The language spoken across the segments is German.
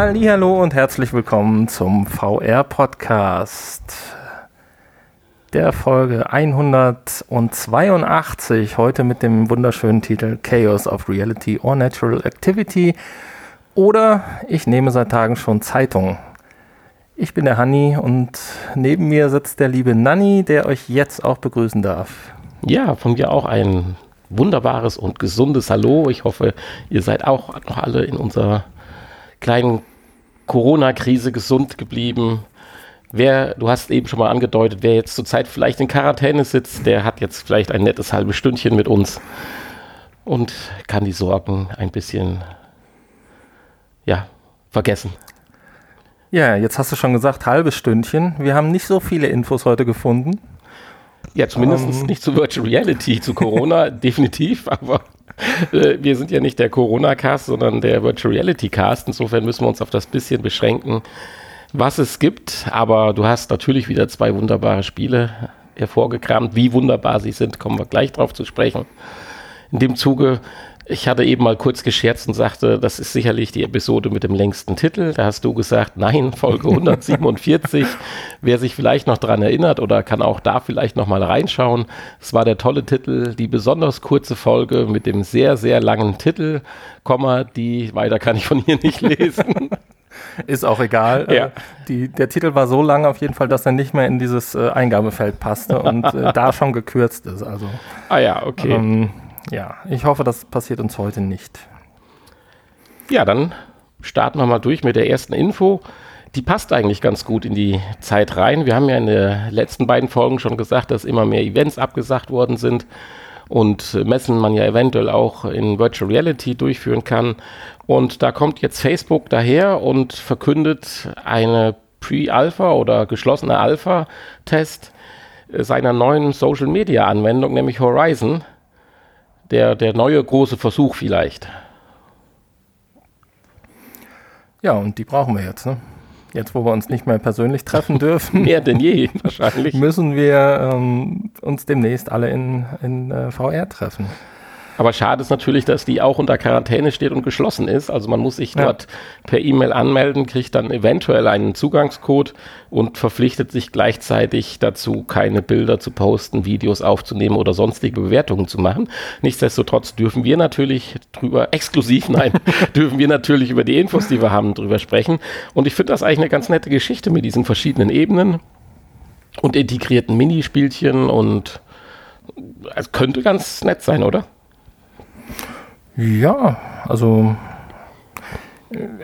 Hallo und herzlich willkommen zum VR Podcast. Der Folge 182, heute mit dem wunderschönen Titel Chaos of Reality or Natural Activity oder ich nehme seit Tagen schon Zeitung. Ich bin der Hanni und neben mir sitzt der liebe Nanni, der euch jetzt auch begrüßen darf. Ja, von mir auch ein wunderbares und gesundes Hallo. Ich hoffe, ihr seid auch noch alle in unserer kleinen Corona-Krise gesund geblieben. Wer, du hast eben schon mal angedeutet, wer jetzt zurzeit vielleicht in Quarantäne sitzt, der hat jetzt vielleicht ein nettes halbes Stündchen mit uns und kann die Sorgen ein bisschen, ja, vergessen. Ja, jetzt hast du schon gesagt, halbes Stündchen. Wir haben nicht so viele Infos heute gefunden. Ja, zumindest um, ähm. nicht zu Virtual Reality, zu Corona definitiv, aber äh, wir sind ja nicht der Corona-Cast, sondern der Virtual Reality-Cast. Insofern müssen wir uns auf das bisschen beschränken, was es gibt. Aber du hast natürlich wieder zwei wunderbare Spiele hervorgekramt. Wie wunderbar sie sind, kommen wir gleich drauf zu sprechen. In dem Zuge ich hatte eben mal kurz gescherzt und sagte, das ist sicherlich die Episode mit dem längsten Titel. Da hast du gesagt, nein, Folge 147. Wer sich vielleicht noch daran erinnert oder kann auch da vielleicht noch mal reinschauen. Es war der tolle Titel, die besonders kurze Folge mit dem sehr, sehr langen Titel, Komma, die weiter kann ich von hier nicht lesen. Ist auch egal. Ja. Die, der Titel war so lang auf jeden Fall, dass er nicht mehr in dieses äh, Eingabefeld passte und äh, da schon gekürzt ist. Also, ah ja, okay. Ähm, ja, ich hoffe, das passiert uns heute nicht. Ja, dann starten wir mal durch mit der ersten Info. Die passt eigentlich ganz gut in die Zeit rein. Wir haben ja in den letzten beiden Folgen schon gesagt, dass immer mehr Events abgesagt worden sind und Messen man ja eventuell auch in Virtual Reality durchführen kann. Und da kommt jetzt Facebook daher und verkündet eine Pre-Alpha oder geschlossene Alpha-Test seiner neuen Social-Media-Anwendung, nämlich Horizon der, der neue große Versuch vielleicht. Ja, und die brauchen wir jetzt. Ne? Jetzt, wo wir uns nicht mehr persönlich treffen dürfen. mehr denn je, wahrscheinlich. Müssen wir ähm, uns demnächst alle in, in äh, VR treffen. Aber schade ist natürlich, dass die auch unter Quarantäne steht und geschlossen ist. Also man muss sich ja. dort per E-Mail anmelden, kriegt dann eventuell einen Zugangscode und verpflichtet sich gleichzeitig dazu, keine Bilder zu posten, Videos aufzunehmen oder sonstige Bewertungen zu machen. Nichtsdestotrotz dürfen wir natürlich drüber, exklusiv, nein, dürfen wir natürlich über die Infos, die wir haben, drüber sprechen. Und ich finde das eigentlich eine ganz nette Geschichte mit diesen verschiedenen Ebenen und integrierten Minispielchen und es könnte ganz nett sein, oder? Ja, also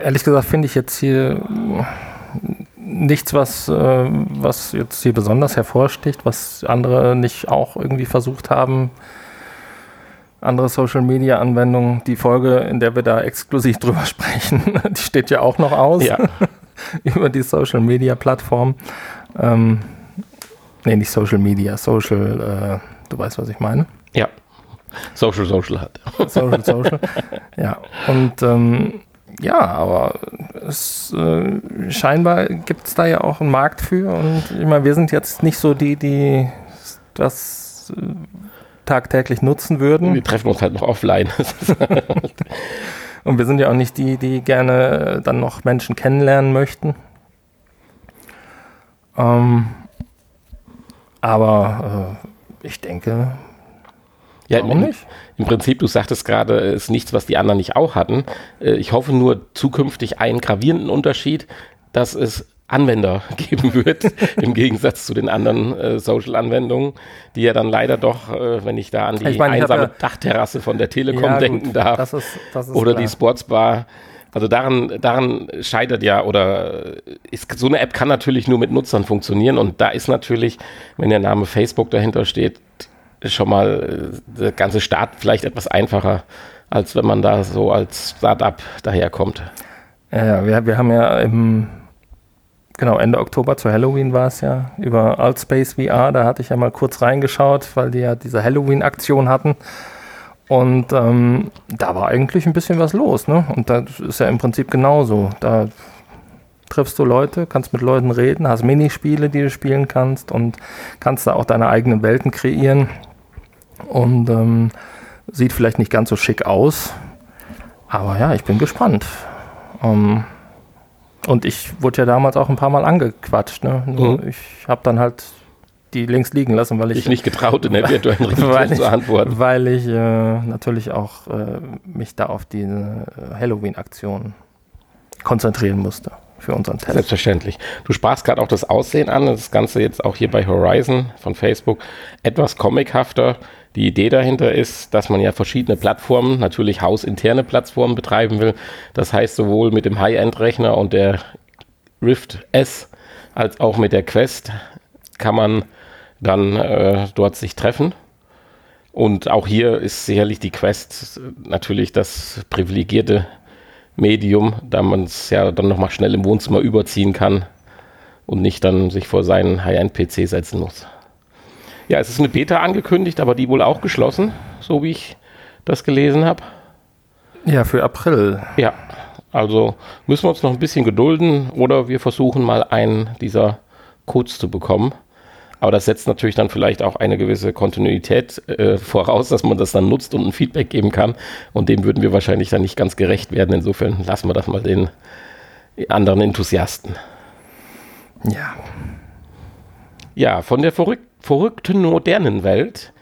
ehrlich gesagt finde ich jetzt hier nichts, was, äh, was jetzt hier besonders hervorsticht, was andere nicht auch irgendwie versucht haben. Andere Social Media Anwendungen, die Folge, in der wir da exklusiv drüber sprechen, die steht ja auch noch aus. Ja. über die Social Media Plattform. Ähm, nee, nicht Social Media, Social, äh, du weißt, was ich meine. Ja. Social Social hat. Social Social. ja. Und ähm, ja, aber es, äh, scheinbar gibt es da ja auch einen Markt für. Und ich meine, wir sind jetzt nicht so die, die das äh, tagtäglich nutzen würden. Wir treffen uns halt noch offline. und wir sind ja auch nicht die, die gerne dann noch Menschen kennenlernen möchten. Ähm, aber äh, ich denke, ja, Warum nicht? Im Prinzip, du sagtest gerade, ist nichts, was die anderen nicht auch hatten. Äh, ich hoffe nur zukünftig einen gravierenden Unterschied, dass es Anwender geben wird, im Gegensatz zu den anderen äh, Social-Anwendungen, die ja dann leider doch, äh, wenn ich da an die ich mein, einsame ja, Dachterrasse von der Telekom ja, denken gut, darf, das ist, das ist oder klar. die Sportsbar, also daran, daran scheitert ja, oder ist, so eine App kann natürlich nur mit Nutzern funktionieren und da ist natürlich, wenn der Name Facebook dahinter steht, schon mal äh, der ganze Start vielleicht etwas einfacher, als wenn man da so als Startup daherkommt. Ja, wir, wir haben ja im genau Ende Oktober zu Halloween war es ja über Altspace VR, da hatte ich ja mal kurz reingeschaut, weil die ja diese Halloween-Aktion hatten. Und ähm, da war eigentlich ein bisschen was los, ne? Und das ist ja im Prinzip genauso. Da triffst du Leute, kannst mit Leuten reden, hast Minispiele, die du spielen kannst und kannst da auch deine eigenen Welten kreieren. Und ähm, sieht vielleicht nicht ganz so schick aus. Aber ja, ich bin gespannt. Ähm, Und ich wurde ja damals auch ein paar Mal angequatscht. Ne? Mhm. Ich habe dann halt die links liegen lassen, weil ich. Ich nicht getraut, in der virtuellen Realität zu antworten. Weil ich äh, natürlich auch äh, mich da auf diese äh, Halloween-Aktion konzentrieren musste für unseren Test. Selbstverständlich. Du sprachst gerade auch das Aussehen an, das Ganze jetzt auch hier bei Horizon von Facebook etwas comichafter. Die Idee dahinter ist, dass man ja verschiedene Plattformen, natürlich hausinterne Plattformen betreiben will. Das heißt, sowohl mit dem High-End-Rechner und der Rift S als auch mit der Quest kann man dann äh, dort sich treffen. Und auch hier ist sicherlich die Quest natürlich das privilegierte Medium, da man es ja dann nochmal schnell im Wohnzimmer überziehen kann und nicht dann sich vor seinen High-End-PC setzen muss. Ja, es ist eine Beta angekündigt, aber die wohl auch geschlossen, so wie ich das gelesen habe. Ja, für April. Ja, also müssen wir uns noch ein bisschen gedulden oder wir versuchen mal einen dieser Codes zu bekommen. Aber das setzt natürlich dann vielleicht auch eine gewisse Kontinuität äh, voraus, dass man das dann nutzt und ein Feedback geben kann. Und dem würden wir wahrscheinlich dann nicht ganz gerecht werden. Insofern lassen wir das mal den anderen Enthusiasten. Ja. Ja, von der verrück verrückten modernen Welt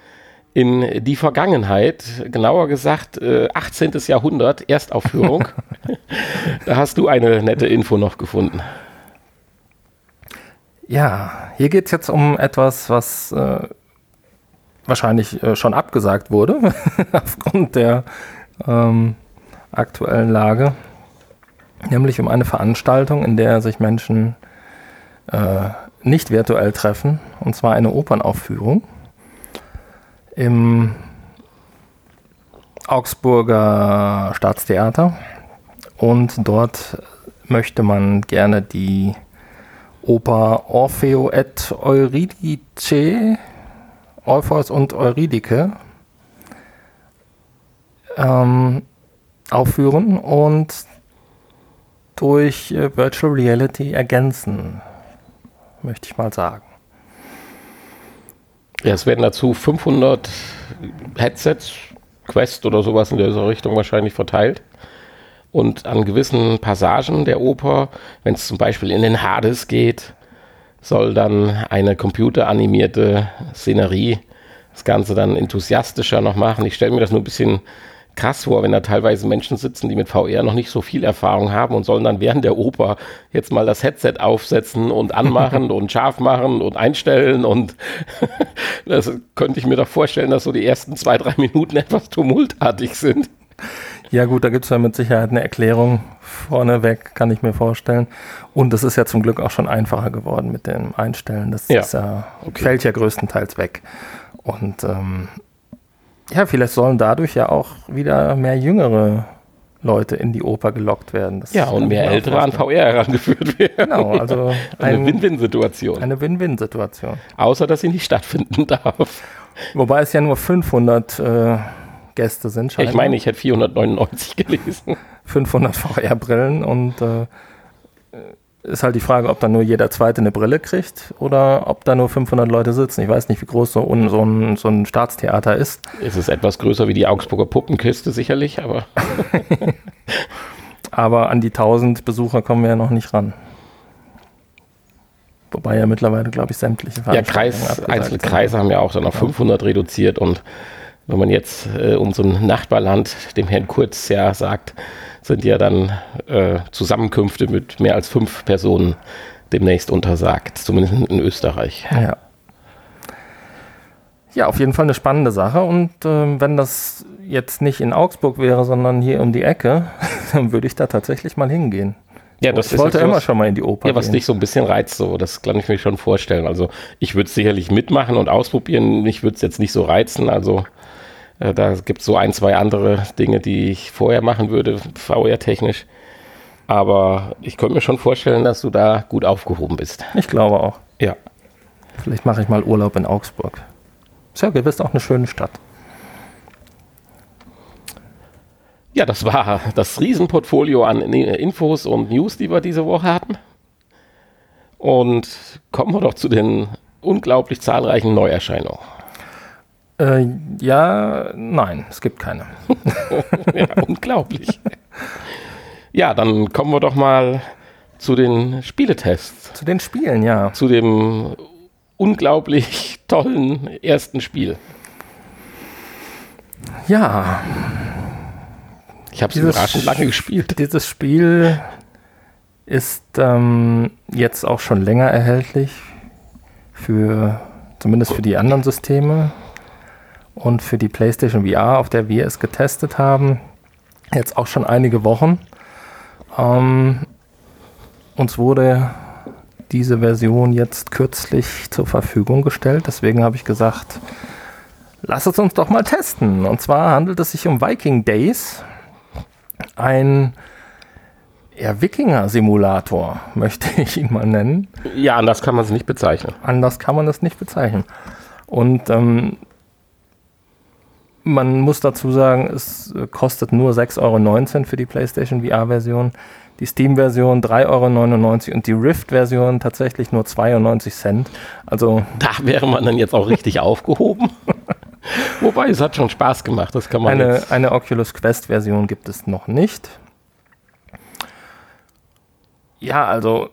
in die Vergangenheit, genauer gesagt äh, 18. Jahrhundert, Erstaufführung. da hast du eine nette Info noch gefunden. Ja, hier geht es jetzt um etwas, was äh, wahrscheinlich äh, schon abgesagt wurde, aufgrund der ähm, aktuellen Lage. Nämlich um eine Veranstaltung, in der sich Menschen äh, nicht virtuell treffen, und zwar eine Opernaufführung im Augsburger Staatstheater. Und dort möchte man gerne die Oper Orfeo et Euridice, Orpheus und Eurydike, ähm, aufführen und durch äh, Virtual Reality ergänzen, möchte ich mal sagen. Ja, es werden dazu 500 Headsets, Quest oder sowas in dieser Richtung wahrscheinlich verteilt. Und an gewissen Passagen der Oper, wenn es zum Beispiel in den Hades geht, soll dann eine computeranimierte Szenerie das Ganze dann enthusiastischer noch machen. Ich stelle mir das nur ein bisschen krass vor, wenn da teilweise Menschen sitzen, die mit VR noch nicht so viel Erfahrung haben und sollen dann während der Oper jetzt mal das Headset aufsetzen und anmachen und scharf machen und einstellen und das könnte ich mir doch vorstellen, dass so die ersten zwei, drei Minuten etwas tumultartig sind. Ja gut, da gibt es ja mit Sicherheit eine Erklärung vorneweg, kann ich mir vorstellen. Und es ist ja zum Glück auch schon einfacher geworden mit dem Einstellen. Das ja. Ja, okay. fällt ja größtenteils weg. Und ähm, ja, vielleicht sollen dadurch ja auch wieder mehr jüngere Leute in die Oper gelockt werden. Das ja, und mehr Ältere an VR herangeführt werden. Genau, also eine ein, Win-Win-Situation. Eine Win-Win-Situation. Außer, dass sie nicht stattfinden darf. Wobei es ja nur 500 äh, Gäste sind. Scheinbar. Ich meine, ich hätte 499 gelesen. 500 VR-Brillen und äh, ist halt die Frage, ob dann nur jeder Zweite eine Brille kriegt oder ob da nur 500 Leute sitzen. Ich weiß nicht, wie groß so, un, so, ein, so ein Staatstheater ist. Es ist etwas größer wie die Augsburger Puppenkiste sicherlich, aber... aber an die 1000 Besucher kommen wir ja noch nicht ran. Wobei ja mittlerweile, glaube ich, sämtliche Ja, Kreis, einzelne Kreise haben ja auch dann auf 500 reduziert und wenn man jetzt äh, unserem Nachbarland, dem Herrn Kurz, ja sagt, sind ja dann äh, Zusammenkünfte mit mehr als fünf Personen demnächst untersagt, zumindest in Österreich. Ja. Ja, auf jeden Fall eine spannende Sache. Und äh, wenn das jetzt nicht in Augsburg wäre, sondern hier um die Ecke, dann würde ich da tatsächlich mal hingehen. Ja, das ich wollte immer was, schon mal in die Oper. Ja, was gehen. dich so ein bisschen reizt, so, das kann ich mir schon vorstellen. Also ich würde es sicherlich mitmachen und ausprobieren. Mich würde es jetzt nicht so reizen. Also äh, da gibt es so ein, zwei andere Dinge, die ich vorher machen würde, VR-technisch. Aber ich könnte mir schon vorstellen, dass du da gut aufgehoben bist. Ich glaube auch. Ja. Vielleicht mache ich mal Urlaub in Augsburg. Ist ja gewiss auch eine schöne Stadt. Ja, das war das Riesenportfolio an Infos und News, die wir diese Woche hatten. Und kommen wir doch zu den unglaublich zahlreichen Neuerscheinungen. Äh, ja, nein, es gibt keine. ja, unglaublich. Ja, dann kommen wir doch mal zu den Spieletests. Zu den Spielen, ja. Zu dem unglaublich tollen ersten Spiel. Ja. Ich habe es überraschend lange gespielt. Dieses Spiel ist ähm, jetzt auch schon länger erhältlich für zumindest für die anderen Systeme und für die PlayStation VR, auf der wir es getestet haben, jetzt auch schon einige Wochen. Ähm, uns wurde diese Version jetzt kürzlich zur Verfügung gestellt, deswegen habe ich gesagt, lass es uns doch mal testen. Und zwar handelt es sich um Viking Days, ein eher Wikinger-Simulator, möchte ich ihn mal nennen. Ja, anders kann man es nicht bezeichnen. Anders kann man es nicht bezeichnen. Und ähm, man muss dazu sagen, es kostet nur 6,19 Euro für die PlayStation VR-Version, die Steam-Version 3,99 Euro und die Rift-Version tatsächlich nur 92 Cent. Also da wäre man dann jetzt auch richtig aufgehoben. Wobei es hat schon Spaß gemacht, das kann man eine, eine Oculus Quest-Version gibt es noch nicht. Ja, also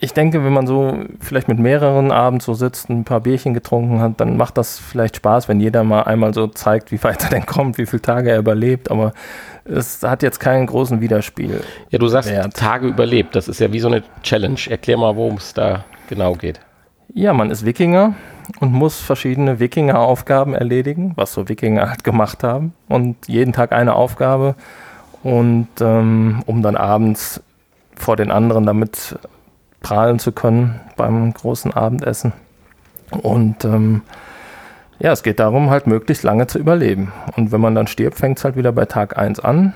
ich denke, wenn man so vielleicht mit mehreren abends so sitzt, ein paar Bierchen getrunken hat, dann macht das vielleicht Spaß, wenn jeder mal einmal so zeigt, wie weit er denn kommt, wie viele Tage er überlebt. Aber es hat jetzt keinen großen Widerspiel. Ja, du sagst Wert. Tage überlebt. Das ist ja wie so eine Challenge. Erklär mal, worum es da genau geht. Ja, man ist Wikinger und muss verschiedene Wikinger-Aufgaben erledigen, was so Wikinger halt gemacht haben. Und jeden Tag eine Aufgabe. Und ähm, um dann abends vor den anderen damit prahlen zu können beim großen Abendessen. Und ähm, ja, es geht darum, halt möglichst lange zu überleben. Und wenn man dann stirbt, fängt es halt wieder bei Tag 1 an.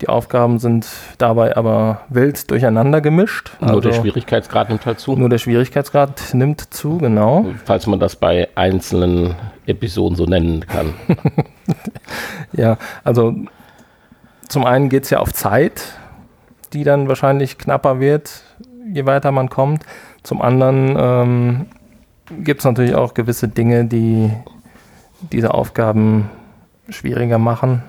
Die Aufgaben sind dabei aber wild durcheinander gemischt. Nur also der Schwierigkeitsgrad nimmt halt zu. Nur der Schwierigkeitsgrad nimmt zu, genau. Falls man das bei einzelnen Episoden so nennen kann. ja, also zum einen geht es ja auf Zeit die dann wahrscheinlich knapper wird, je weiter man kommt. Zum anderen ähm, gibt es natürlich auch gewisse Dinge, die diese Aufgaben schwieriger machen.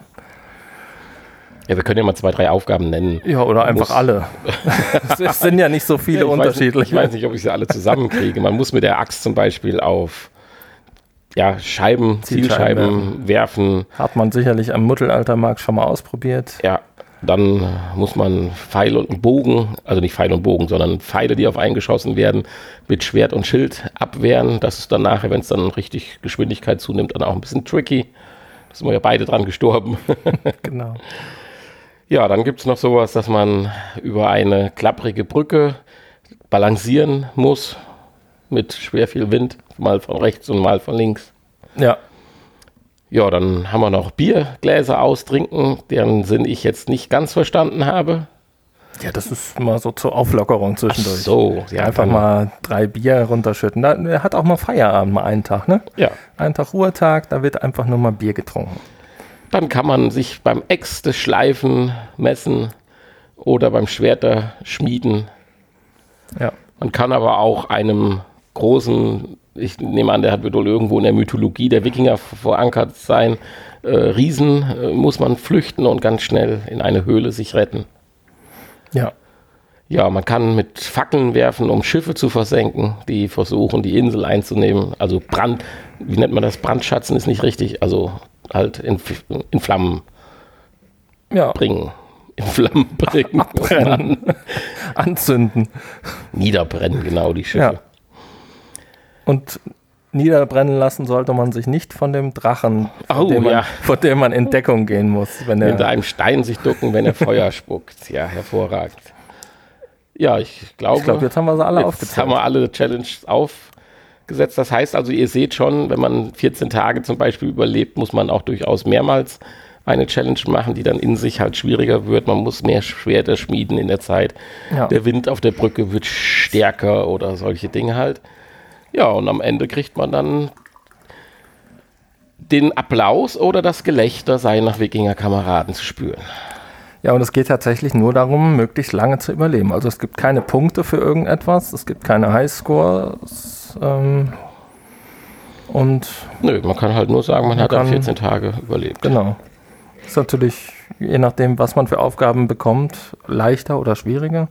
Ja, wir können ja mal zwei, drei Aufgaben nennen. Ja, oder einfach muss, alle. es sind ja nicht so viele ja, unterschiedliche. Weiß, ich weiß nicht, ob ich sie alle zusammenkriege. Man muss mit der Axt zum Beispiel auf ja, Scheiben, Zielscheiben, Zielscheiben werfen. Hat man sicherlich am Mittelaltermarkt schon mal ausprobiert. Ja, dann muss man Pfeil und Bogen, also nicht Pfeil und Bogen, sondern Pfeile, die auf einen geschossen werden, mit Schwert und Schild abwehren. Das ist dann nachher, wenn es dann richtig Geschwindigkeit zunimmt, dann auch ein bisschen tricky. Da sind wir ja beide dran gestorben. genau. Ja, dann gibt es noch sowas, dass man über eine klapprige Brücke balancieren muss mit schwer viel Wind, mal von rechts und mal von links. Ja. Ja, dann haben wir noch Biergläser austrinken, deren Sinn ich jetzt nicht ganz verstanden habe. Ja, das ist mal so zur Auflockerung zwischendurch. Ach so, ja, einfach mal drei Bier runterschütten. Da, er hat auch mal Feierabend, mal einen Tag, ne? Ja. Einen Tag Ruhetag, da wird einfach nur mal Bier getrunken. Dann kann man sich beim Äxte schleifen messen oder beim Schwerter schmieden. Ja. Man kann aber auch einem großen ich nehme an, der hat wohl irgendwo in der Mythologie der Wikinger verankert sein. Äh, Riesen äh, muss man flüchten und ganz schnell in eine Höhle sich retten. Ja. Ja, man kann mit Fackeln werfen, um Schiffe zu versenken, die versuchen, die Insel einzunehmen. Also Brand, wie nennt man das? Brandschatzen ist nicht richtig. Also halt in, in Flammen ja. bringen. In Flammen bringen. Abbrennen. Anzünden. Niederbrennen, genau, die Schiffe. Ja. Und niederbrennen lassen sollte man sich nicht von dem Drachen, vor, oh, dem, man, ja. vor dem man in Deckung gehen muss. Wenn er Hinter einem Stein sich ducken, wenn er Feuer spuckt. Ja, hervorragend. Ja, ich glaube. Ich glaube, jetzt haben wir sie alle jetzt aufgezählt. haben wir alle Challenges aufgesetzt. Das heißt also, ihr seht schon, wenn man 14 Tage zum Beispiel überlebt, muss man auch durchaus mehrmals eine Challenge machen, die dann in sich halt schwieriger wird. Man muss mehr Schwerter schmieden in der Zeit. Ja. Der Wind auf der Brücke wird stärker oder solche Dinge halt. Ja, und am Ende kriegt man dann den Applaus oder das Gelächter seiner Wikinger-Kameraden zu spüren. Ja, und es geht tatsächlich nur darum, möglichst lange zu überleben. Also es gibt keine Punkte für irgendetwas, es gibt keine Ähm, und Nö, man kann halt nur sagen, man, man hat dann 14 Tage überlebt. Genau. Ist natürlich, je nachdem, was man für Aufgaben bekommt, leichter oder schwieriger.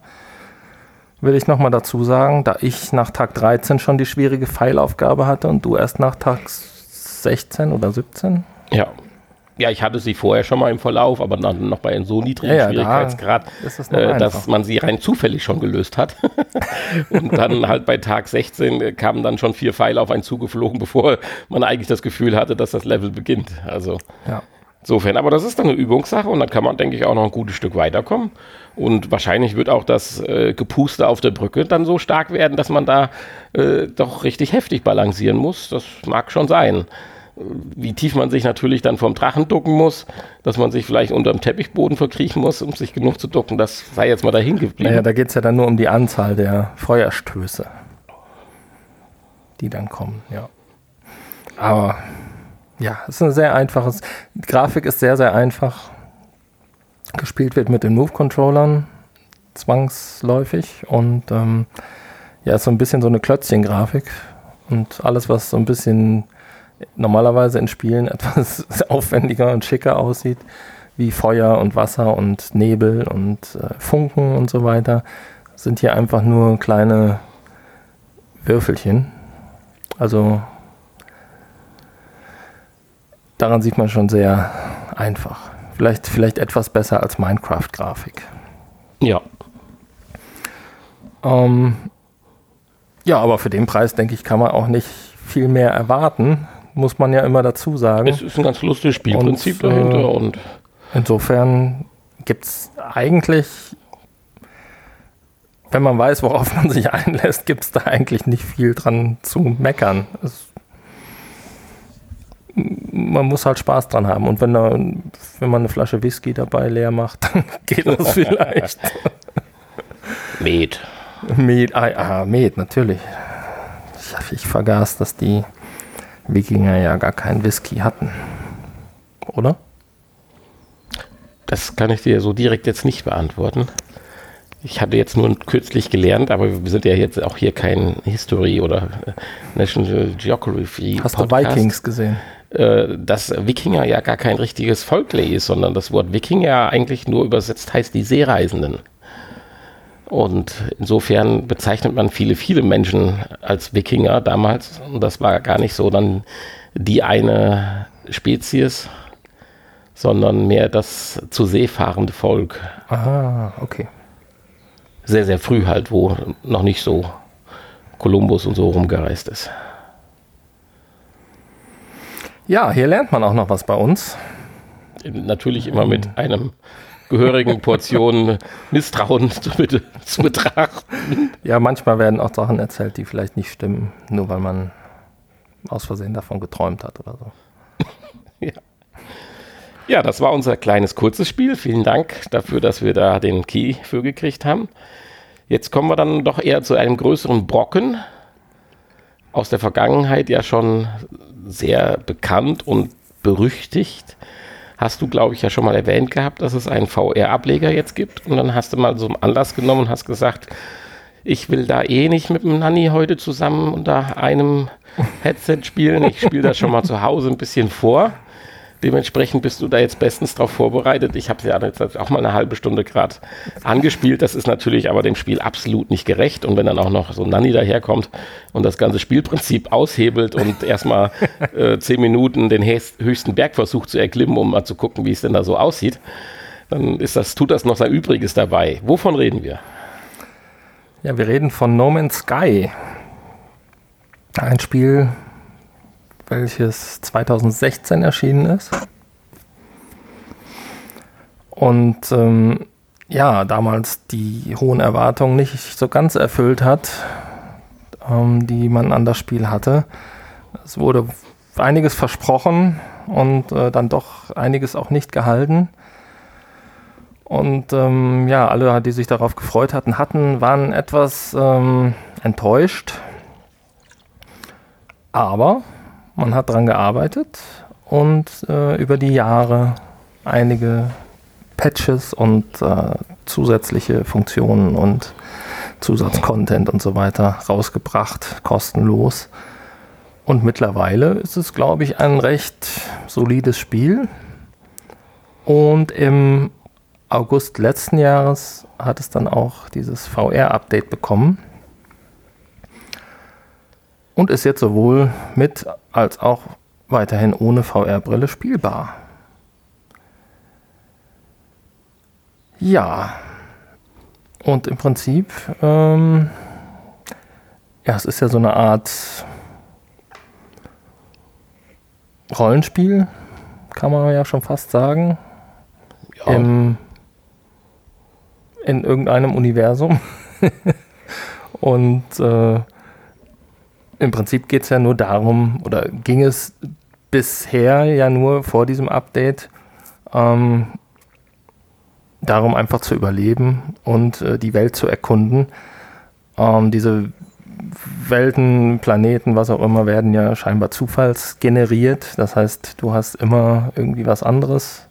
will ich nochmal dazu sagen, da ich nach Tag 13 schon die schwierige Pfeilaufgabe hatte und du erst nach Tag 16 oder 17. Ja. Ja, ich hatte sie vorher schon mal im Verlauf, aber dann noch bei einem so niedrigen ja, ja, Schwierigkeitsgrad, da äh, dass man sie rein zufällig schon gelöst hat. und dann halt bei Tag 16 kamen dann schon vier Pfeile auf einen zugeflogen, bevor man eigentlich das Gefühl hatte, dass das Level beginnt. Also ja. insofern, aber das ist dann eine Übungssache und dann kann man, denke ich, auch noch ein gutes Stück weiterkommen. Und wahrscheinlich wird auch das äh, Gepuste auf der Brücke dann so stark werden, dass man da äh, doch richtig heftig balancieren muss. Das mag schon sein wie tief man sich natürlich dann vom Drachen ducken muss, dass man sich vielleicht unter dem Teppichboden verkriechen muss, um sich genug zu ducken, das sei jetzt mal dahin geblieben. Naja, da geht es ja dann nur um die Anzahl der Feuerstöße, die dann kommen, ja. Aber ja, es ist ein sehr einfaches, die Grafik ist sehr, sehr einfach. Gespielt wird mit den Move-Controllern, zwangsläufig und ähm, ja, ist so ein bisschen so eine Klötzchen-Grafik und alles, was so ein bisschen normalerweise in Spielen etwas aufwendiger und schicker aussieht, wie Feuer und Wasser und Nebel und äh, Funken und so weiter, sind hier einfach nur kleine Würfelchen. Also daran sieht man schon sehr einfach. Vielleicht, vielleicht etwas besser als Minecraft-Grafik. Ja. Ähm, ja, aber für den Preis, denke ich, kann man auch nicht viel mehr erwarten muss man ja immer dazu sagen. Es ist ein ganz lustiges Spielprinzip und, dahinter. Äh, und insofern gibt es eigentlich, wenn man weiß, worauf man sich einlässt, gibt es da eigentlich nicht viel dran zu meckern. Es, man muss halt Spaß dran haben. Und wenn, da, wenn man eine Flasche Whisky dabei leer macht, dann geht das vielleicht. Met. Met, ah, ah, Met, natürlich. Ich, ich vergaß, dass die Wikinger ja gar keinen Whisky hatten. Oder? Das kann ich dir so direkt jetzt nicht beantworten. Ich hatte jetzt nur kürzlich gelernt, aber wir sind ja jetzt auch hier kein History oder äh, National Geography. Hast Podcast, du Vikings gesehen? Äh, dass Wikinger ja gar kein richtiges Volk ist, sondern das Wort Wikinger eigentlich nur übersetzt heißt die Seereisenden. Und insofern bezeichnet man viele, viele Menschen als Wikinger damals. Und das war gar nicht so dann die eine Spezies, sondern mehr das zu See fahrende Volk. Ah, okay. Sehr, sehr früh halt, wo noch nicht so Kolumbus und so rumgereist ist. Ja, hier lernt man auch noch was bei uns. Natürlich immer mit einem gehörigen Portionen Misstrauen zu, zu betrachten. Ja, manchmal werden auch Sachen erzählt, die vielleicht nicht stimmen, nur weil man aus Versehen davon geträumt hat oder so. ja. ja, das war unser kleines kurzes Spiel. Vielen Dank dafür, dass wir da den Key für gekriegt haben. Jetzt kommen wir dann doch eher zu einem größeren Brocken. Aus der Vergangenheit ja schon sehr bekannt und berüchtigt hast du, glaube ich, ja schon mal erwähnt gehabt, dass es einen VR-Ableger jetzt gibt. Und dann hast du mal so einen Anlass genommen und hast gesagt, ich will da eh nicht mit dem Nanny heute zusammen unter einem Headset spielen. Ich spiele das schon mal zu Hause ein bisschen vor. Dementsprechend bist du da jetzt bestens drauf vorbereitet. Ich habe es ja jetzt auch mal eine halbe Stunde gerade angespielt. Das ist natürlich aber dem Spiel absolut nicht gerecht. Und wenn dann auch noch so ein Nanny daherkommt und das ganze Spielprinzip aushebelt und erstmal äh, zehn Minuten den höchsten Berg versucht zu erklimmen, um mal zu gucken, wie es denn da so aussieht, dann ist das, tut das noch sein Übriges dabei. Wovon reden wir? Ja, wir reden von No Man's Sky. Ein Spiel, welches 2016 erschienen ist. Und ähm, ja, damals die hohen Erwartungen nicht so ganz erfüllt hat, ähm, die man an das Spiel hatte. Es wurde einiges versprochen und äh, dann doch einiges auch nicht gehalten. Und ähm, ja, alle, die sich darauf gefreut hatten, hatten, waren etwas ähm, enttäuscht. Aber man hat daran gearbeitet und äh, über die Jahre einige Patches und äh, zusätzliche Funktionen und Zusatzcontent und so weiter rausgebracht, kostenlos. Und mittlerweile ist es, glaube ich, ein recht solides Spiel. Und im August letzten Jahres hat es dann auch dieses VR-Update bekommen und ist jetzt sowohl mit als auch weiterhin ohne VR-Brille spielbar. Ja, und im Prinzip, ähm, ja, es ist ja so eine Art Rollenspiel, kann man ja schon fast sagen. Ja. Im, in irgendeinem Universum. und äh, im Prinzip geht es ja nur darum, oder ging es bisher ja nur vor diesem Update, ähm, darum einfach zu überleben und äh, die Welt zu erkunden. Ähm, diese Welten, Planeten, was auch immer, werden ja scheinbar zufallsgeneriert. Das heißt, du hast immer irgendwie was anderes.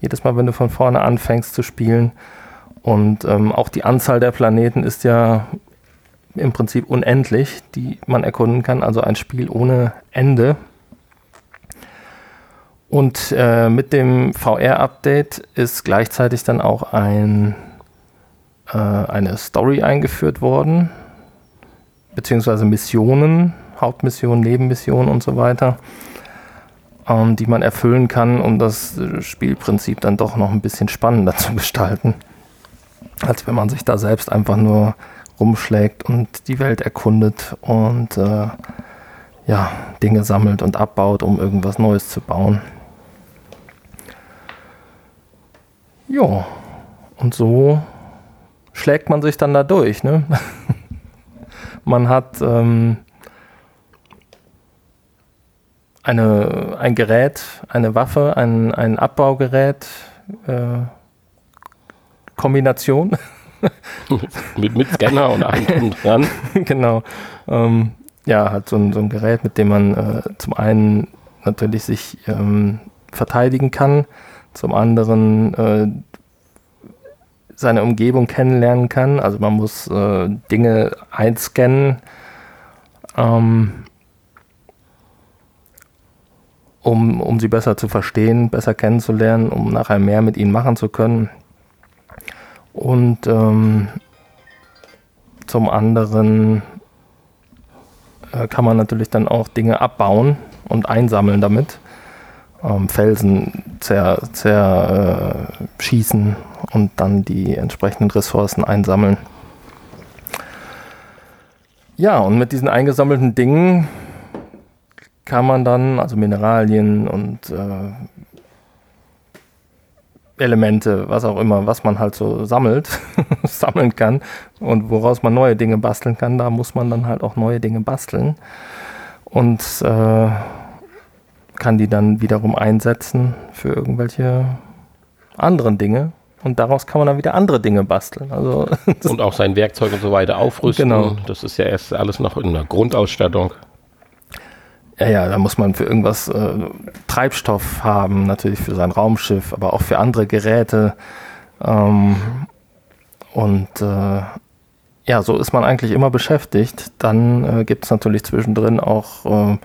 Jedes Mal, wenn du von vorne anfängst zu spielen. Und ähm, auch die Anzahl der Planeten ist ja im Prinzip unendlich, die man erkunden kann. Also ein Spiel ohne Ende. Und äh, mit dem VR-Update ist gleichzeitig dann auch ein, äh, eine Story eingeführt worden, beziehungsweise Missionen, Hauptmissionen, Nebenmissionen und so weiter, ähm, die man erfüllen kann, um das Spielprinzip dann doch noch ein bisschen spannender zu gestalten, als wenn man sich da selbst einfach nur rumschlägt und die Welt erkundet und äh, ja, Dinge sammelt und abbaut, um irgendwas Neues zu bauen. Ja, und so schlägt man sich dann da durch. Ne? man hat ähm, eine, ein Gerät, eine Waffe, ein, ein Abbaugerät, äh, Kombination mit, mit Scanner und allem dran. genau. Ähm, ja, hat so ein, so ein Gerät, mit dem man äh, zum einen natürlich sich ähm, verteidigen kann, zum anderen äh, seine Umgebung kennenlernen kann. Also man muss äh, Dinge einscannen, ähm, um, um sie besser zu verstehen, besser kennenzulernen, um nachher mehr mit ihnen machen zu können. Und ähm, zum anderen äh, kann man natürlich dann auch Dinge abbauen und einsammeln damit. Ähm, Felsen zerschießen zer, äh, und dann die entsprechenden Ressourcen einsammeln. Ja, und mit diesen eingesammelten Dingen kann man dann, also Mineralien und äh, Elemente, was auch immer, was man halt so sammelt, sammeln kann und woraus man neue Dinge basteln kann, da muss man dann halt auch neue Dinge basteln und äh, kann die dann wiederum einsetzen für irgendwelche anderen Dinge und daraus kann man dann wieder andere Dinge basteln. Also und auch sein Werkzeug und so weiter aufrüsten. Genau. Das ist ja erst alles noch in der Grundausstattung. Ja, ja, da muss man für irgendwas äh, Treibstoff haben, natürlich für sein Raumschiff, aber auch für andere Geräte. Ähm, und äh, ja, so ist man eigentlich immer beschäftigt. Dann äh, gibt es natürlich zwischendrin auch äh,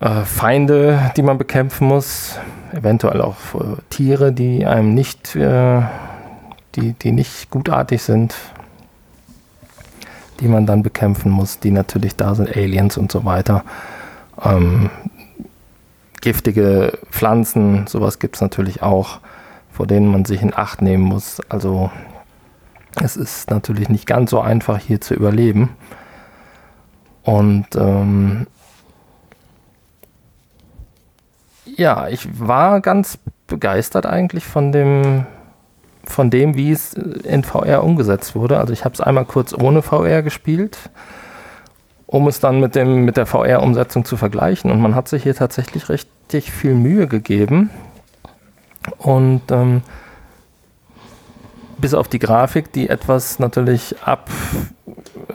äh, Feinde, die man bekämpfen muss, eventuell auch äh, Tiere, die einem nicht, die, die nicht gutartig sind die man dann bekämpfen muss, die natürlich da sind, Aliens und so weiter. Ähm, giftige Pflanzen, sowas gibt es natürlich auch, vor denen man sich in Acht nehmen muss. Also es ist natürlich nicht ganz so einfach hier zu überleben. Und ähm, ja, ich war ganz begeistert eigentlich von dem von dem, wie es in VR umgesetzt wurde. Also ich habe es einmal kurz ohne VR gespielt, um es dann mit, dem, mit der VR-Umsetzung zu vergleichen. Und man hat sich hier tatsächlich richtig viel Mühe gegeben. Und ähm, bis auf die Grafik, die etwas natürlich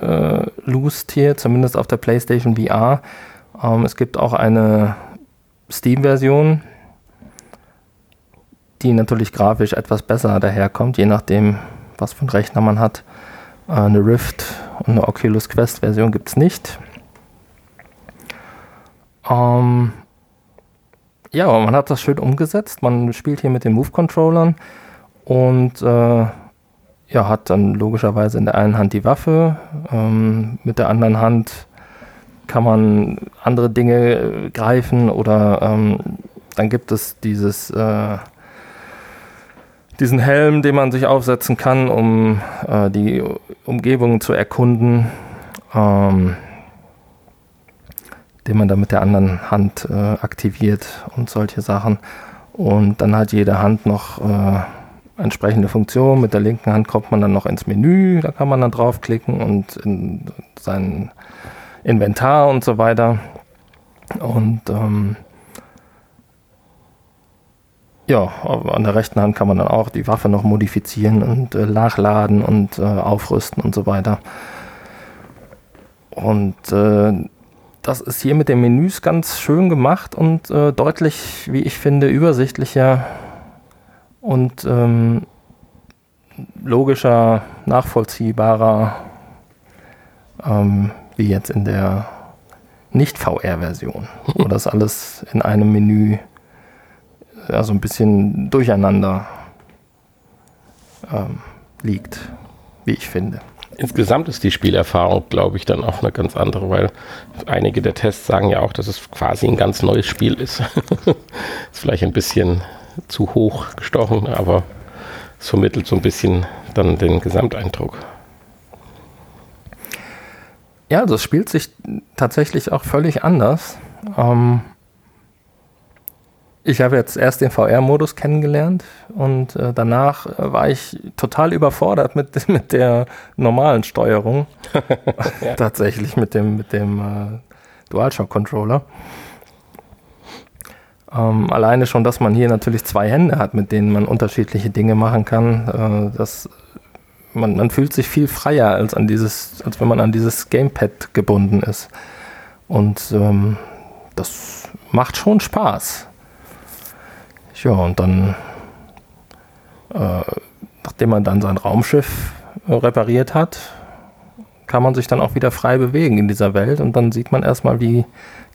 ablust äh, hier, zumindest auf der PlayStation VR. Ähm, es gibt auch eine Steam-Version, die natürlich grafisch etwas besser daherkommt, je nachdem, was für einen Rechner man hat. Äh, eine Rift und eine Oculus Quest Version gibt es nicht. Ähm, ja, aber man hat das schön umgesetzt. Man spielt hier mit den Move-Controllern und äh, ja, hat dann logischerweise in der einen Hand die Waffe, ähm, mit der anderen Hand kann man andere Dinge greifen oder ähm, dann gibt es dieses äh, diesen Helm, den man sich aufsetzen kann, um äh, die Umgebung zu erkunden, ähm, den man dann mit der anderen Hand äh, aktiviert und solche Sachen. Und dann hat jede Hand noch äh, entsprechende Funktion. Mit der linken Hand kommt man dann noch ins Menü, da kann man dann draufklicken und in sein Inventar und so weiter. Und ähm, ja, an der rechten Hand kann man dann auch die Waffe noch modifizieren und äh, nachladen und äh, aufrüsten und so weiter. Und äh, das ist hier mit den Menüs ganz schön gemacht und äh, deutlich, wie ich finde, übersichtlicher und ähm, logischer, nachvollziehbarer, ähm, wie jetzt in der Nicht-VR-Version, wo das alles in einem Menü ja, so ein bisschen durcheinander ähm, liegt, wie ich finde. Insgesamt ist die Spielerfahrung, glaube ich, dann auch eine ganz andere, weil einige der Tests sagen ja auch, dass es quasi ein ganz neues Spiel ist. ist vielleicht ein bisschen zu hoch gestochen, aber es vermittelt so ein bisschen dann den Gesamteindruck. Ja, das spielt sich tatsächlich auch völlig anders. Ähm, ich habe jetzt erst den VR-Modus kennengelernt und äh, danach äh, war ich total überfordert mit, mit der normalen Steuerung. Tatsächlich mit dem, mit dem äh, DualShock-Controller. Ähm, alleine schon, dass man hier natürlich zwei Hände hat, mit denen man unterschiedliche Dinge machen kann. Äh, das, man, man fühlt sich viel freier, als, an dieses, als wenn man an dieses Gamepad gebunden ist. Und ähm, das macht schon Spaß. Ja, und dann, äh, nachdem man dann sein Raumschiff repariert hat, kann man sich dann auch wieder frei bewegen in dieser Welt und dann sieht man erstmal, wie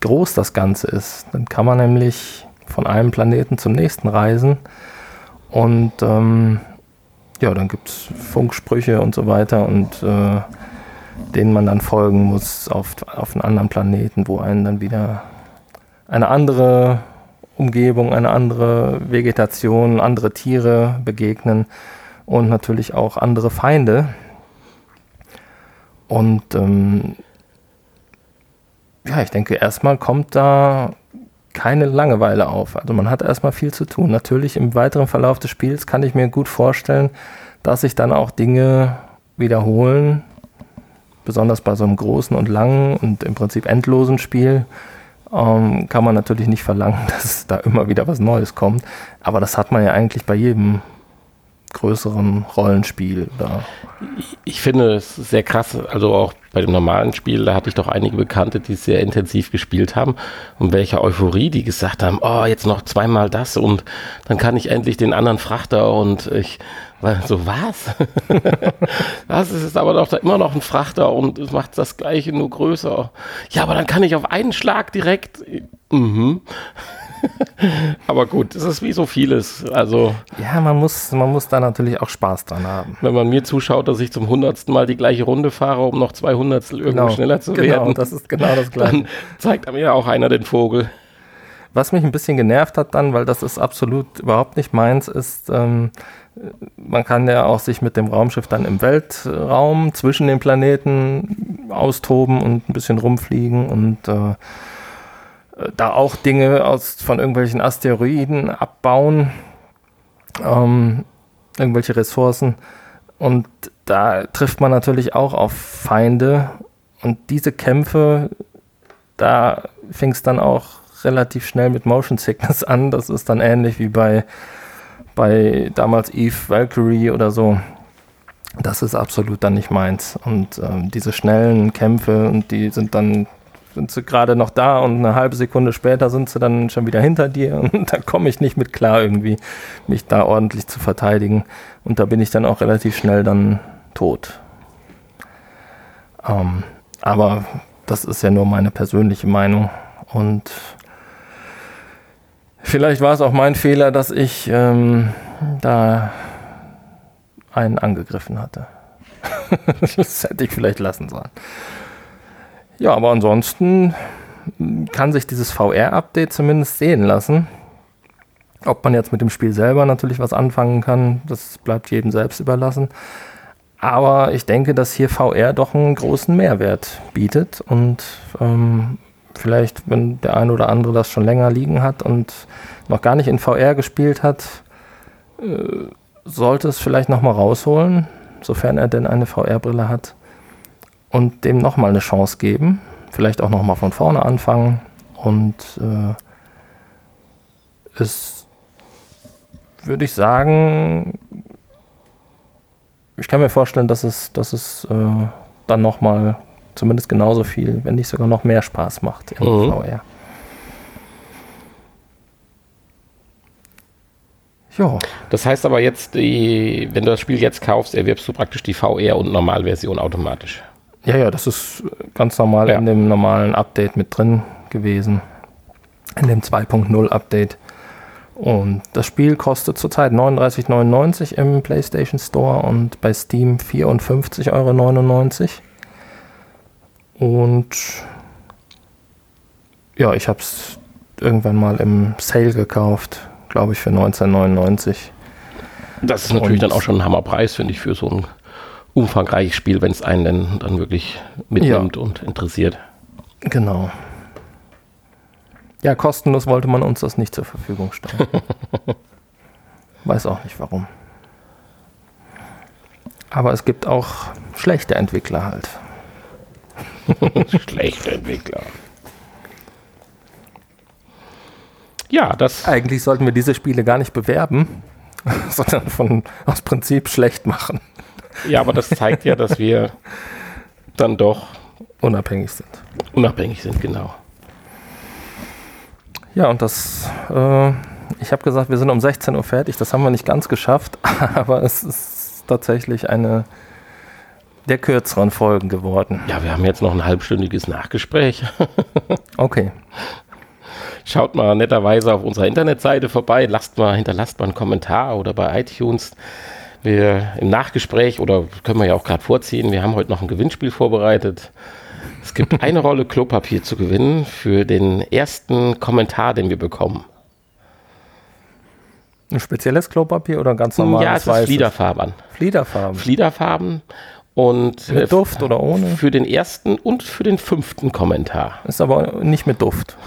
groß das Ganze ist. Dann kann man nämlich von einem Planeten zum nächsten reisen und ähm, ja, dann gibt es Funksprüche und so weiter und äh, denen man dann folgen muss auf, auf einen anderen Planeten, wo einen dann wieder eine andere Umgebung, eine andere Vegetation, andere Tiere begegnen und natürlich auch andere Feinde. Und ähm, ja, ich denke, erstmal kommt da keine Langeweile auf. Also man hat erstmal viel zu tun. Natürlich im weiteren Verlauf des Spiels kann ich mir gut vorstellen, dass sich dann auch Dinge wiederholen, besonders bei so einem großen und langen und im Prinzip endlosen Spiel ähm, kann man natürlich nicht verlangen, dass da immer wieder was Neues kommt. Aber das hat man ja eigentlich bei jedem größeren Rollenspiel. Oder ich finde es sehr krass, also auch bei dem normalen Spiel, da hatte ich doch einige Bekannte, die sehr intensiv gespielt haben und welche Euphorie die gesagt haben, oh, jetzt noch zweimal das und dann kann ich endlich den anderen Frachter und ich war so, was? das ist aber doch immer noch ein Frachter und es macht das gleiche nur größer. Ja, aber dann kann ich auf einen Schlag direkt. Mhm. Aber gut, es ist wie so vieles. Also ja, man muss, man muss da natürlich auch Spaß dran haben. Wenn man mir zuschaut, dass ich zum hundertsten Mal die gleiche Runde fahre, um noch zwei Hundertstel irgendwo genau, schneller zu genau, werden. das ist genau das Gleiche. Dann zeigt mir auch einer den Vogel. Was mich ein bisschen genervt hat dann, weil das ist absolut überhaupt nicht meins, ist, ähm, man kann ja auch sich mit dem Raumschiff dann im Weltraum zwischen den Planeten austoben und ein bisschen rumfliegen und äh, da auch Dinge aus, von irgendwelchen Asteroiden abbauen, ähm, irgendwelche Ressourcen. Und da trifft man natürlich auch auf Feinde. Und diese Kämpfe, da fing es dann auch relativ schnell mit Motion Sickness an. Das ist dann ähnlich wie bei, bei damals Eve Valkyrie oder so. Das ist absolut dann nicht meins. Und ähm, diese schnellen Kämpfe, und die sind dann sind sie gerade noch da und eine halbe Sekunde später sind sie dann schon wieder hinter dir und da komme ich nicht mit klar irgendwie, mich da ordentlich zu verteidigen und da bin ich dann auch relativ schnell dann tot. Ähm, aber das ist ja nur meine persönliche Meinung und Vielleicht war es auch mein Fehler, dass ich ähm, da einen angegriffen hatte. das hätte ich vielleicht lassen sollen. Ja, aber ansonsten kann sich dieses VR-Update zumindest sehen lassen. Ob man jetzt mit dem Spiel selber natürlich was anfangen kann, das bleibt jedem selbst überlassen. Aber ich denke, dass hier VR doch einen großen Mehrwert bietet und ähm, vielleicht, wenn der eine oder andere das schon länger liegen hat und noch gar nicht in VR gespielt hat, äh, sollte es vielleicht nochmal rausholen, sofern er denn eine VR-Brille hat, und dem nochmal eine Chance geben. Vielleicht auch nochmal von vorne anfangen und äh, es würde ich sagen, ich kann mir vorstellen, dass es, dass es äh, dann nochmal zumindest genauso viel, wenn nicht sogar noch mehr Spaß macht im mhm. VR. Ja. Das heißt aber jetzt, die, wenn du das Spiel jetzt kaufst, erwirbst du praktisch die VR- und Normalversion automatisch. Ja, ja, das ist ganz normal ja. in dem normalen Update mit drin gewesen. In dem 2.0 Update. Und das Spiel kostet zurzeit 39,99 im PlayStation Store und bei Steam 54,99 Euro. Und ja, ich habe es irgendwann mal im Sale gekauft, glaube ich, für 19,99. Das ist natürlich und dann auch schon ein Hammerpreis, finde ich, für so ein umfangreiches Spiel, wenn es einen dann, dann wirklich mitnimmt ja. und interessiert. Genau. Ja, kostenlos wollte man uns das nicht zur Verfügung stellen. Weiß auch nicht warum. Aber es gibt auch schlechte Entwickler halt. schlechte Entwickler. Ja, das. Eigentlich sollten wir diese Spiele gar nicht bewerben, sondern von, aus Prinzip schlecht machen. Ja, aber das zeigt ja, dass wir dann doch unabhängig sind. Unabhängig sind, genau. Ja, und das, äh, ich habe gesagt, wir sind um 16 Uhr fertig. Das haben wir nicht ganz geschafft, aber es ist tatsächlich eine der kürzeren Folgen geworden. Ja, wir haben jetzt noch ein halbstündiges Nachgespräch. okay. Schaut mal netterweise auf unserer Internetseite vorbei, lasst mal, hinterlasst mal einen Kommentar oder bei iTunes. Wir im Nachgespräch oder können wir ja auch gerade vorziehen, wir haben heute noch ein Gewinnspiel vorbereitet. Es gibt eine Rolle Klopapier zu gewinnen für den ersten Kommentar, den wir bekommen. Ein spezielles Klopapier oder ganz normales? Ja, es ist Fliederfarben. Fliederfarben. Fliederfarben. Und mit äh, Duft oder ohne? Für den ersten und für den fünften Kommentar. Ist aber nicht mit Duft.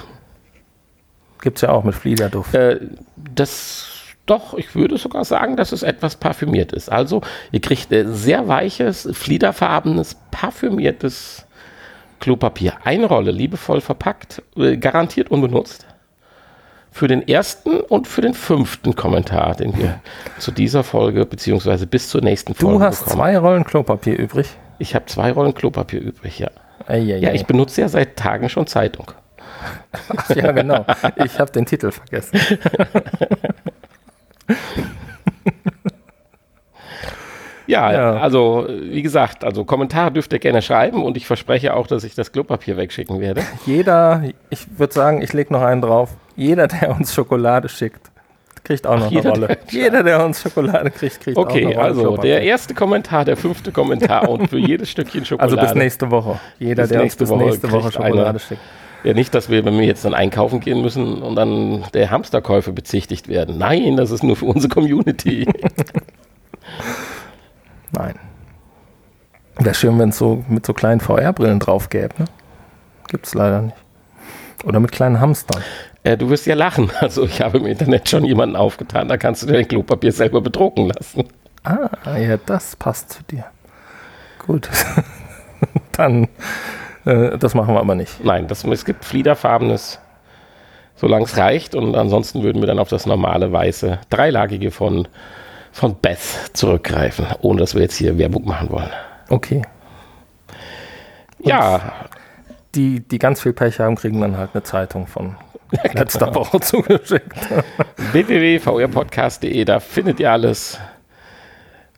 Gibt es ja auch mit Fliederduft. Äh, das doch, ich würde sogar sagen, dass es etwas parfümiert ist. Also, ihr kriegt ein sehr weiches, fliederfarbenes, parfümiertes Klopapier. Eine Rolle, liebevoll verpackt, äh, garantiert unbenutzt. Für den ersten und für den fünften Kommentar, den wir zu dieser Folge beziehungsweise bis zur nächsten Folge Du hast bekommen. zwei Rollen Klopapier übrig? Ich habe zwei Rollen Klopapier übrig, ja. Eieiei. Ja, ich benutze ja seit Tagen schon Zeitung. Ach, ja, genau. Ich habe den Titel vergessen. Ja, ja, also wie gesagt, also Kommentare dürft ihr gerne schreiben und ich verspreche auch, dass ich das Klopapier wegschicken werde. Jeder, ich würde sagen, ich lege noch einen drauf. Jeder, der uns Schokolade schickt, kriegt auch Ach, noch jeder, eine Rolle. Der jeder, der uns Schokolade kriegt, kriegt okay, auch eine Rolle. Okay, also der erste Kommentar, der fünfte Kommentar und für jedes Stückchen Schokolade. Also bis nächste Woche. Jeder, der uns bis Woche nächste Woche Schokolade eine, schickt. Ja, nicht, dass wir, wenn wir jetzt dann einkaufen gehen müssen und dann der Hamsterkäufe bezichtigt werden. Nein, das ist nur für unsere Community. Nein. Wäre schön, wenn es so mit so kleinen VR-Brillen drauf gäbe. Ne? Gibt es leider nicht. Oder mit kleinen Hamstern. Äh, du wirst ja lachen. Also ich habe im Internet schon jemanden aufgetan, da kannst du dir dein Klopapier selber bedrucken lassen. Ah, ja, das passt zu dir. Gut. Dann, äh, das machen wir aber nicht. Nein, das, es gibt fliederfarbenes, solange es reicht. Und ansonsten würden wir dann auf das normale weiße, dreilagige von von Beth zurückgreifen, ohne dass wir jetzt hier Werbung machen wollen. Okay. Und ja. Die, die ganz viel Pech haben, kriegen dann halt eine Zeitung von letzter genau. Woche zugeschickt. www.vrpodcast.de, da findet ihr alles.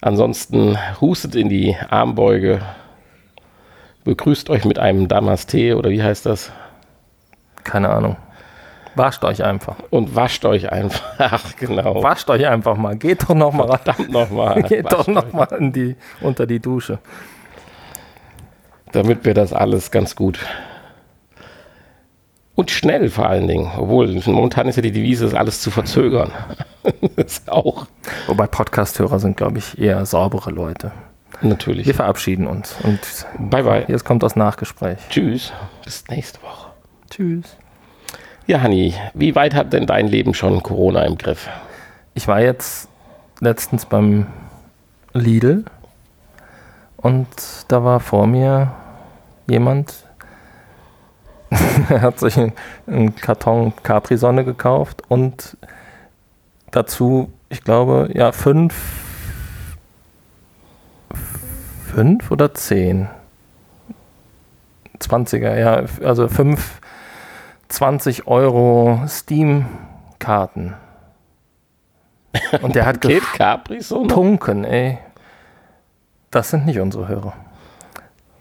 Ansonsten hustet in die Armbeuge. Begrüßt euch mit einem Damas-Tee oder wie heißt das? Keine Ahnung. Wascht euch einfach. Und wascht euch einfach, genau. Wascht euch einfach mal. Geht doch noch mal Verdammt nochmal. Geht doch noch mal in die, unter die Dusche. Damit wir das alles ganz gut und schnell vor allen Dingen. Obwohl, momentan ist ja die Devise, das alles zu verzögern. das auch. Wobei Podcast-Hörer sind, glaube ich, eher saubere Leute. Natürlich. Wir verabschieden uns. Und Bye, bye. jetzt kommt das Nachgespräch. Tschüss. Bis nächste Woche. Tschüss. Ja, Hanni, wie weit hat denn dein Leben schon Corona im Griff? Ich war jetzt letztens beim Lidl und da war vor mir jemand, er hat sich einen- einen Karton Capri-Sonne gekauft und dazu, ich glaube, ja, fünf, fünf oder zehn 20er, ja, also fünf 20 Euro Steam-Karten. Und der hat Geht Capri so getrunken, ey. Das sind nicht unsere Hörer.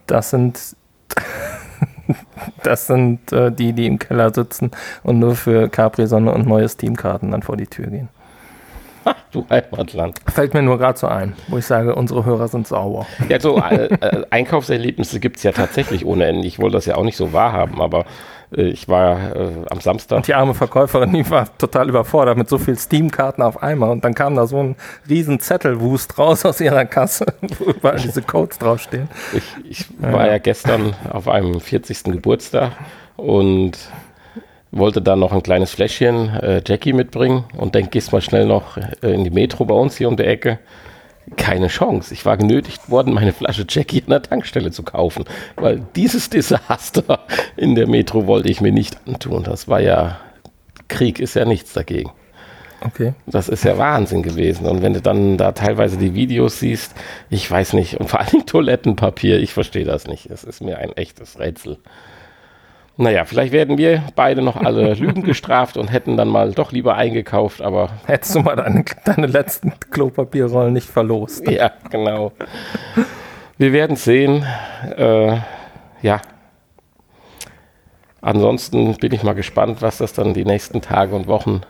Das sind das sind äh, die, die im Keller sitzen und nur für Capri-Sonne und neue Steam-Karten dann vor die Tür gehen. Du Heimatland. Fällt mir nur gerade so ein, wo ich sage, unsere Hörer sind sauer. Ja, so äh, äh, Einkaufserlebnisse gibt es ja tatsächlich ohne Ende. Ich wollte das ja auch nicht so wahrhaben, aber äh, ich war äh, am Samstag. Und die arme Verkäuferin, die war total überfordert mit so viel Steam-Karten auf einmal. Und dann kam da so ein riesen Zettelwust raus aus ihrer Kasse, wo überall diese Codes draufstehen. Ich, ich war ja gestern auf einem 40. Geburtstag und wollte dann noch ein kleines Fläschchen äh, Jackie mitbringen und denk, gehst mal schnell noch äh, in die Metro bei uns hier um die Ecke. Keine Chance. Ich war genötigt worden, meine Flasche Jackie an der Tankstelle zu kaufen, weil dieses Desaster in der Metro wollte ich mir nicht antun. Das war ja, Krieg ist ja nichts dagegen. Okay. Das ist ja Wahnsinn gewesen. Und wenn du dann da teilweise die Videos siehst, ich weiß nicht, und vor allem Toilettenpapier, ich verstehe das nicht. Es ist mir ein echtes Rätsel. Naja, vielleicht werden wir beide noch alle Lügen gestraft und hätten dann mal doch lieber eingekauft, aber Hättest du mal deine, deine letzten Klopapierrollen nicht verlost. ja, genau. Wir werden sehen. Äh, ja. Ansonsten bin ich mal gespannt, was das dann die nächsten Tage und Wochen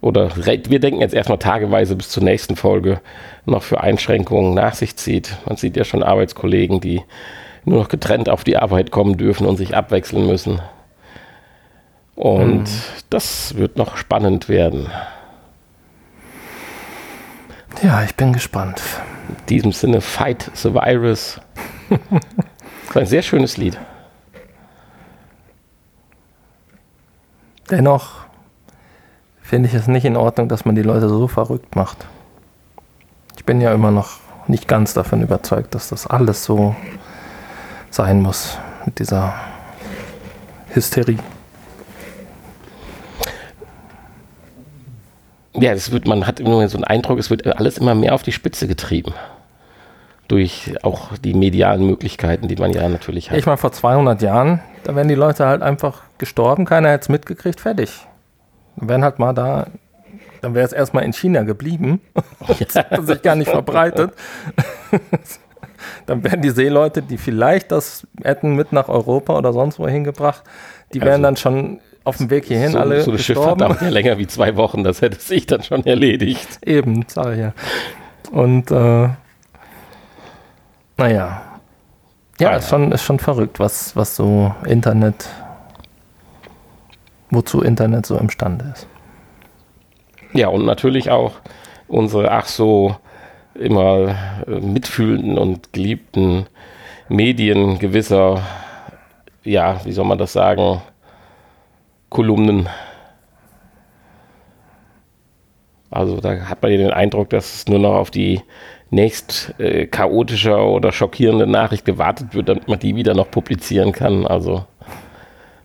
oder wir denken jetzt erstmal tageweise bis zur nächsten Folge noch für Einschränkungen nach sich zieht. Man sieht ja schon Arbeitskollegen, die nur noch getrennt auf die Arbeit kommen dürfen und sich abwechseln müssen. Und das wird noch spannend werden. Ja, ich bin gespannt. In diesem Sinne, Fight the Virus. das ist ein sehr schönes Lied. Dennoch finde ich es nicht in Ordnung, dass man die Leute so verrückt macht. Ich bin ja immer noch nicht ganz davon überzeugt, dass das alles so sein muss mit dieser Hysterie. Ja, es wird, man hat immer so einen Eindruck, es wird alles immer mehr auf die Spitze getrieben. Durch auch die medialen Möglichkeiten, die man ja natürlich hat. Ich meine, vor 200 Jahren, da wären die Leute halt einfach gestorben, keiner hätte es mitgekriegt, fertig. Dann wären halt mal da, dann wäre es erstmal in China geblieben und hat sich gar nicht verbreitet. dann wären die Seeleute, die vielleicht das hätten mit nach Europa oder sonst wohin gebracht, die wären Also, dann schon auf dem Weg hierhin so, alle so eine Schifffahrt gestorben. dauert ja länger wie zwei Wochen, das hätte sich dann schon erledigt. Eben, sag ich ja. Und äh, naja. Ja, Ah, ist schon, ist schon verrückt, was, was so Internet, wozu Internet so imstande ist. Ja, und natürlich auch unsere ach so immer äh, mitfühlenden und geliebten Medien gewisser, ja, wie soll man das sagen, Kolumnen. Also da hat man ja den Eindruck, dass es nur noch auf die nächst äh, chaotische oder schockierende Nachricht gewartet wird, damit man die wieder noch publizieren kann. Also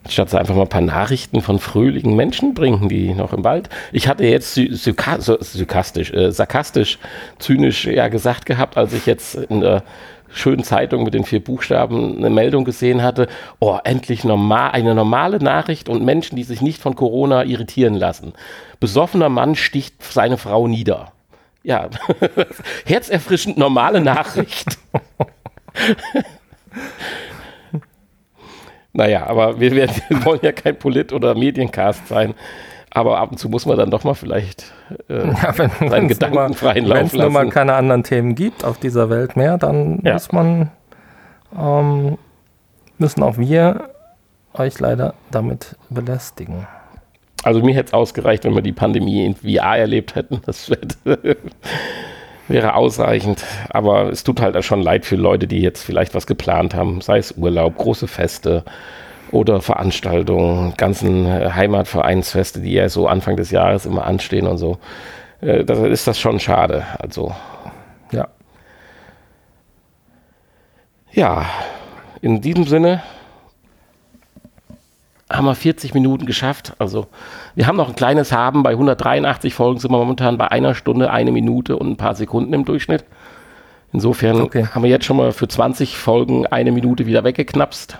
Statt sie einfach mal ein paar Nachrichten von fröhlichen Menschen bringen, die noch im Wald. Ich hatte jetzt sarkastisch, äh, sarkastisch, zynisch ja gesagt gehabt, als ich jetzt in der schönen Zeitung mit den vier Buchstaben eine Meldung gesehen hatte, oh, endlich normal, eine normale Nachricht und Menschen, die sich nicht von Corona irritieren lassen. Besoffener Mann sticht seine Frau nieder. Ja, herzerfrischend normale Nachricht. Naja, aber wir, werden, wir wollen ja kein Polit- oder Mediencast sein. Aber ab und zu muss man dann doch mal vielleicht äh, ja, wenn, seinen Gedanken freien Lauf lassen. Wenn es nur mal keine anderen Themen gibt auf dieser Welt mehr, dann ja. muss man, ähm, müssen auch wir euch leider damit belästigen. Also mir hätte es ausgereicht, wenn wir die Pandemie in VR erlebt hätten. Das wäre ausreichend. Aber es tut halt schon leid für Leute, die jetzt vielleicht was geplant haben, sei es Urlaub, große Feste oder Veranstaltungen, ganzen äh, Heimatvereinsfeste, die ja so Anfang des Jahres immer anstehen und so. Äh, da ist das schon schade. Also. Ja. Ja, in diesem Sinne haben wir 40 Minuten geschafft. Also wir haben noch ein kleines Haben. Bei 183 Folgen sind wir momentan bei einer Stunde, eine Minute und ein paar Sekunden im Durchschnitt. Insofern okay. haben wir jetzt schon mal für 20 Folgen eine Minute wieder weggeknapst.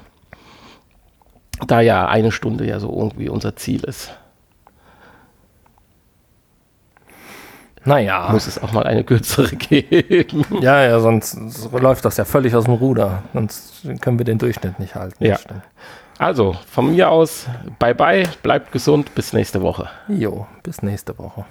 Da ja eine Stunde ja so irgendwie unser Ziel ist. Naja. Muss es auch mal eine kürzere geben. Ja, ja, sonst läuft das ja völlig aus dem Ruder. Sonst können wir den Durchschnitt nicht halten. Ja. Also, von mir aus, bye bye, bleibt gesund, bis nächste Woche. Jo, bis nächste Woche.